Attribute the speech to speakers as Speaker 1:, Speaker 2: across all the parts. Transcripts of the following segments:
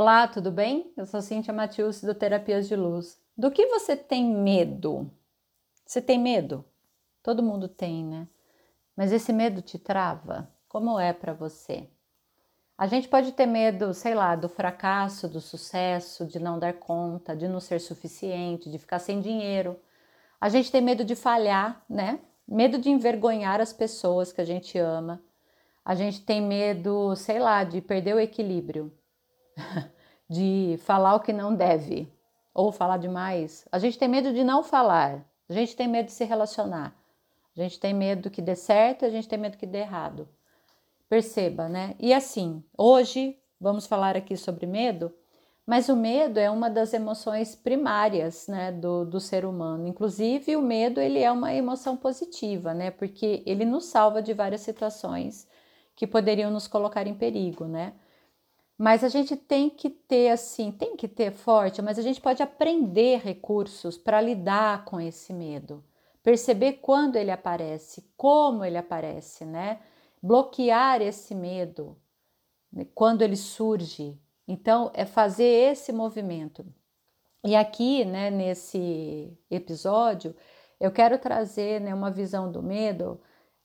Speaker 1: Olá, tudo bem? Eu sou Cíntia Matius do Terapias de Luz. Do que você tem medo? Você tem medo? Todo mundo tem, né? Mas esse medo te trava? Como é para você? A gente pode ter medo, sei lá, do fracasso, do sucesso, de não dar conta, de não ser suficiente, de ficar sem dinheiro. A gente tem medo de falhar, né? Medo de envergonhar as pessoas que a gente ama. A gente tem medo, sei lá, de perder o equilíbrio. de falar o que não deve ou falar demais. A gente tem medo de não falar, a gente tem medo de se relacionar, a gente tem medo que dê certo, a gente tem medo que dê errado. Perceba, né? E assim, hoje vamos falar aqui sobre medo, mas o medo é uma das emoções primárias, né, do, do ser humano. Inclusive, o medo ele é uma emoção positiva, né, porque ele nos salva de várias situações que poderiam nos colocar em perigo, né? Mas a gente tem que ter assim, tem que ter forte, mas a gente pode aprender recursos para lidar com esse medo, perceber quando ele aparece, como ele aparece, né? Bloquear esse medo né? quando ele surge. Então, é fazer esse movimento. E aqui, né, nesse episódio, eu quero trazer né, uma visão do medo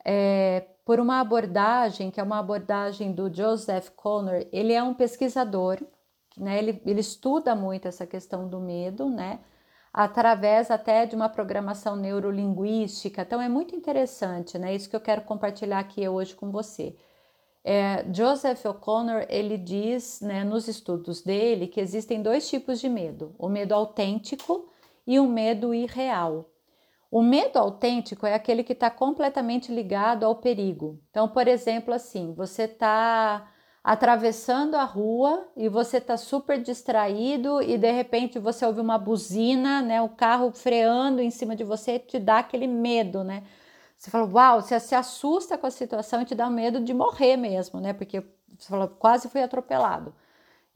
Speaker 1: é, por uma abordagem, que é uma abordagem do Joseph Connor. Ele é um pesquisador, né? ele, ele estuda muito essa questão do medo, né? através até de uma programação neurolinguística. Então é muito interessante, né? Isso que eu quero compartilhar aqui hoje com você. É, Joseph O'Connor ele diz, né, nos estudos dele, que existem dois tipos de medo: o medo autêntico e o medo irreal. O medo autêntico é aquele que está completamente ligado ao perigo. Então, por exemplo, assim, você está atravessando a rua e você está super distraído e de repente você ouve uma buzina, né? O carro freando em cima de você te dá aquele medo, né? Você fala, uau, você se assusta com a situação e te dá medo de morrer mesmo, né? Porque você fala, quase fui atropelado.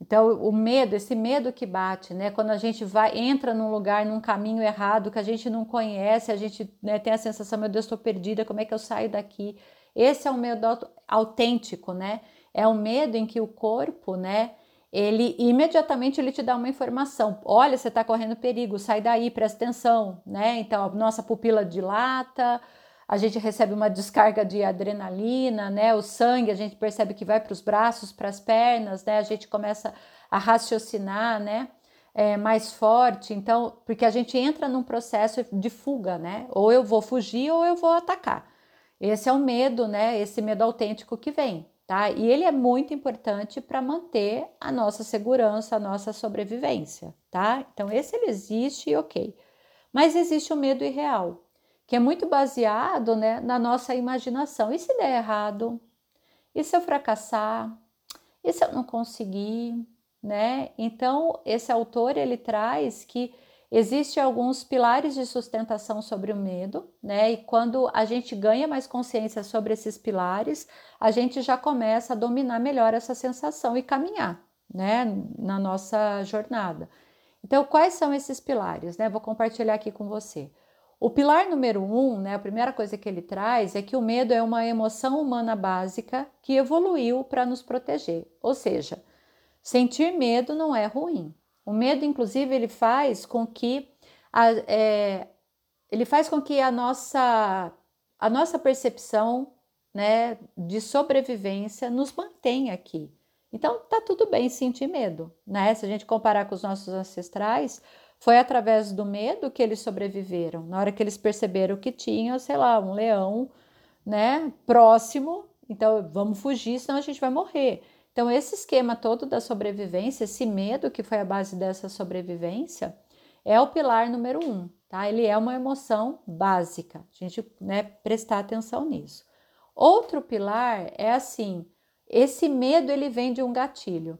Speaker 1: Então, o medo, esse medo que bate, né? Quando a gente vai, entra num lugar, num caminho errado que a gente não conhece, a gente né, tem a sensação, meu Deus, estou perdida, como é que eu saio daqui? Esse é o medo autêntico, né? É o medo em que o corpo, né? Ele imediatamente ele te dá uma informação. Olha, você está correndo perigo, sai daí, presta atenção, né? Então, a nossa pupila dilata, a gente recebe uma descarga de adrenalina, né? O sangue a gente percebe que vai para os braços, para as pernas, né? A gente começa a raciocinar, né? É, mais forte, então, porque a gente entra num processo de fuga, né? Ou eu vou fugir ou eu vou atacar. Esse é o medo, né? Esse medo autêntico que vem, tá? E ele é muito importante para manter a nossa segurança, a nossa sobrevivência, tá? Então, esse ele existe, ok. Mas existe o medo irreal, que é muito baseado né, na nossa imaginação. E se der errado? E se eu fracassar? E se eu não conseguir? Né? Então, esse autor ele traz que Existem alguns pilares de sustentação sobre o medo, né? E quando a gente ganha mais consciência sobre esses pilares, a gente já começa a dominar melhor essa sensação e caminhar, né? Na nossa jornada. Então, quais são esses pilares, né? Vou compartilhar aqui com você. O pilar número um, né, a primeira coisa que ele traz é que o medo é uma emoção humana básica que evoluiu para nos proteger. Ou seja, sentir medo não é ruim. O medo, inclusive, ele faz com que a, é, ele faz com que a nossa, a nossa percepção né, de sobrevivência nos mantenha aqui. Então, tá tudo bem sentir medo, né? Se a gente comparar com os nossos ancestrais, foi através do medo que eles sobreviveram. Na hora que eles perceberam que tinha, sei lá, um leão, né, próximo, então vamos fugir, senão a gente vai morrer. Então esse esquema todo da sobrevivência, esse medo que foi a base dessa sobrevivência, é o pilar número um, tá? Ele é uma emoção básica. A gente, né, prestar atenção nisso. Outro pilar é assim, esse medo ele vem de um gatilho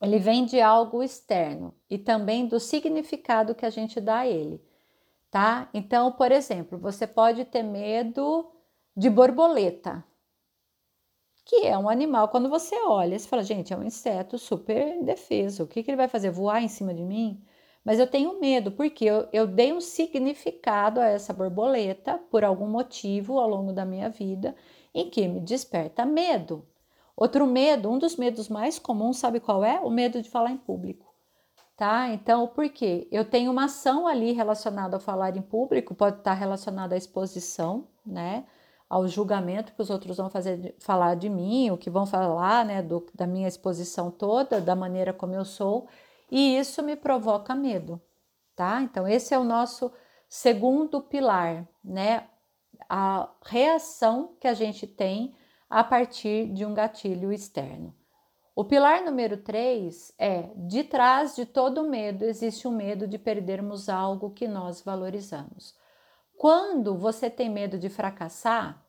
Speaker 1: ele vem de algo externo e também do significado que a gente dá a ele, tá? Então, por exemplo, você pode ter medo de borboleta, que é um animal. Quando você olha, você fala, gente, é um inseto super indefeso. O que, que ele vai fazer? Voar em cima de mim? Mas eu tenho medo, porque eu, eu dei um significado a essa borboleta por algum motivo ao longo da minha vida em que me desperta medo. Outro medo, um dos medos mais comuns, sabe qual é? O medo de falar em público. Tá? Então, por quê? Eu tenho uma ação ali relacionada a falar em público, pode estar relacionada à exposição, né? Ao julgamento que os outros vão fazer, falar de mim, o que vão falar, né? Do, da minha exposição toda, da maneira como eu sou, e isso me provoca medo, tá? Então, esse é o nosso segundo pilar, né? A reação que a gente tem a partir de um gatilho externo. O pilar número 3 é: de trás de todo medo existe um medo de perdermos algo que nós valorizamos. Quando você tem medo de fracassar,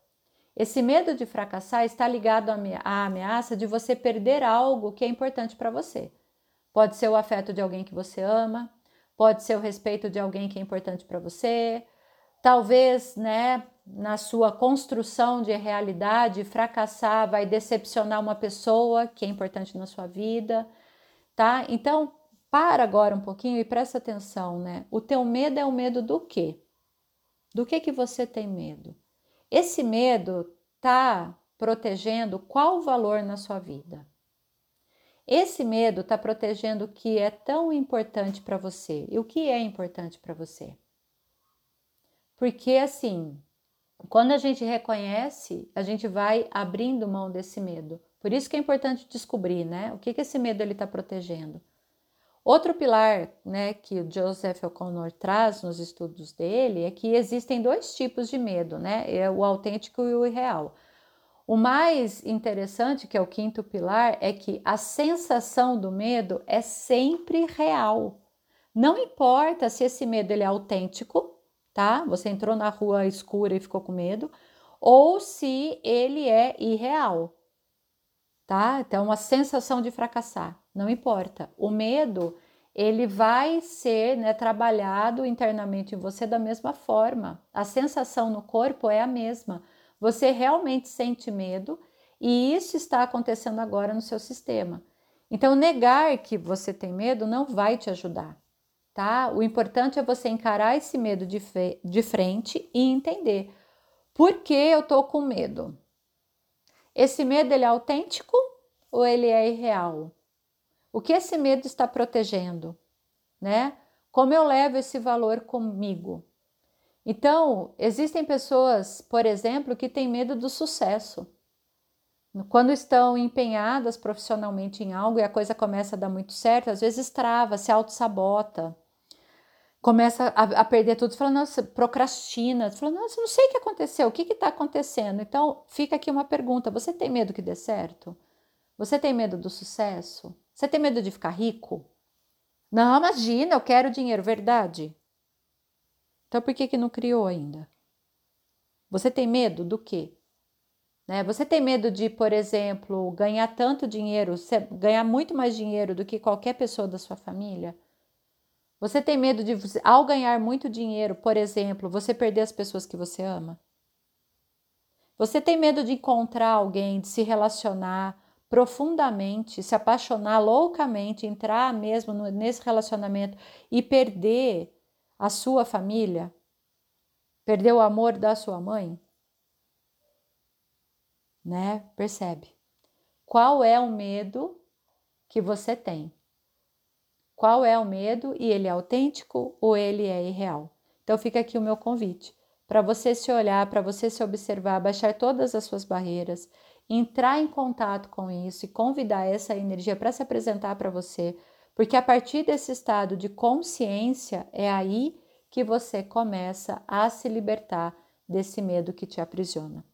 Speaker 1: esse medo de fracassar está ligado à ameaça de você perder algo que é importante para você. Pode ser o afeto de alguém que você ama, pode ser o respeito de alguém que é importante para você, talvez, né, na sua construção de realidade, fracassar vai decepcionar uma pessoa que é importante na sua vida, tá? Então, para agora um pouquinho e presta atenção, né? O teu medo é o medo do quê? Do que que você tem medo? Esse medo tá protegendo qual valor na sua vida? Esse medo está protegendo o que é tão importante para você. E o que é importante para você? Porque assim, quando a gente reconhece, a gente vai abrindo mão desse medo. Por isso que é importante descobrir, né? O que, que esse medo ele está protegendo. Outro pilar, né, que o Joseph O'Connor traz nos estudos dele é que existem dois tipos de medo, né? É o autêntico e o irreal. O mais interessante, que é o quinto pilar, é que a sensação do medo é sempre real. Não importa se esse medo ele é autêntico, tá? Você entrou na rua escura e ficou com medo, ou se ele é irreal, tá? Então, a sensação de fracassar, não importa. O medo, ele vai ser né, trabalhado internamente em você da mesma forma. A sensação no corpo é a mesma. Você realmente sente medo e isso está acontecendo agora no seu sistema. Então, negar que você tem medo não vai te ajudar tá? O importante é você encarar esse medo de, de frente e entender por que eu tô com medo. Esse medo ele é autêntico ou ele é irreal? O que esse medo está protegendo, né? Como eu levo esse valor comigo? Então, existem pessoas, por exemplo, que têm medo do sucesso. Quando estão empenhadas profissionalmente em algo e a coisa começa a dar muito certo, às vezes trava, se auto-sabota começa a, a, perder tudo, fala, nossa, procrastina, fala, nossa, não sei o que aconteceu, o que está acontecendo? Então, fica aqui uma pergunta: você tem medo que dê certo? Você tem medo do sucesso? Você tem medo de ficar rico? Não, imagina, eu quero dinheiro, verdade? Então, por que, que não criou ainda? Você tem medo do quê? Né? Você tem medo de, por exemplo, ganhar tanto dinheiro, ganhar muito mais dinheiro do que qualquer pessoa da sua família? Você tem medo de, ao ganhar muito dinheiro, por exemplo, você perder as pessoas que você ama? Você tem medo de encontrar alguém, de se relacionar profundamente, se apaixonar loucamente, entrar mesmo nesse relacionamento e perder a sua família? Perder o amor da sua mãe? Né? Percebe? Qual é o medo que você tem? Qual é o medo e ele é autêntico ou ele é irreal. Então fica aqui o meu convite para você se olhar, para você se observar, baixar todas as suas barreiras, entrar em contato com isso e convidar essa energia para se apresentar para você, porque a partir desse estado de consciência é aí que você começa a se libertar desse medo que te aprisiona.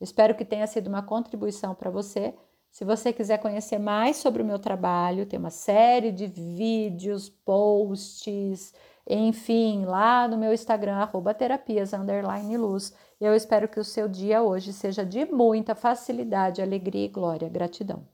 Speaker 1: Espero que tenha sido uma contribuição para você. Se você quiser conhecer mais sobre o meu trabalho, tem uma série de vídeos, posts, enfim, lá no meu Instagram, arroba terapias, luz. Eu espero que o seu dia hoje seja de muita facilidade, alegria e glória. Gratidão.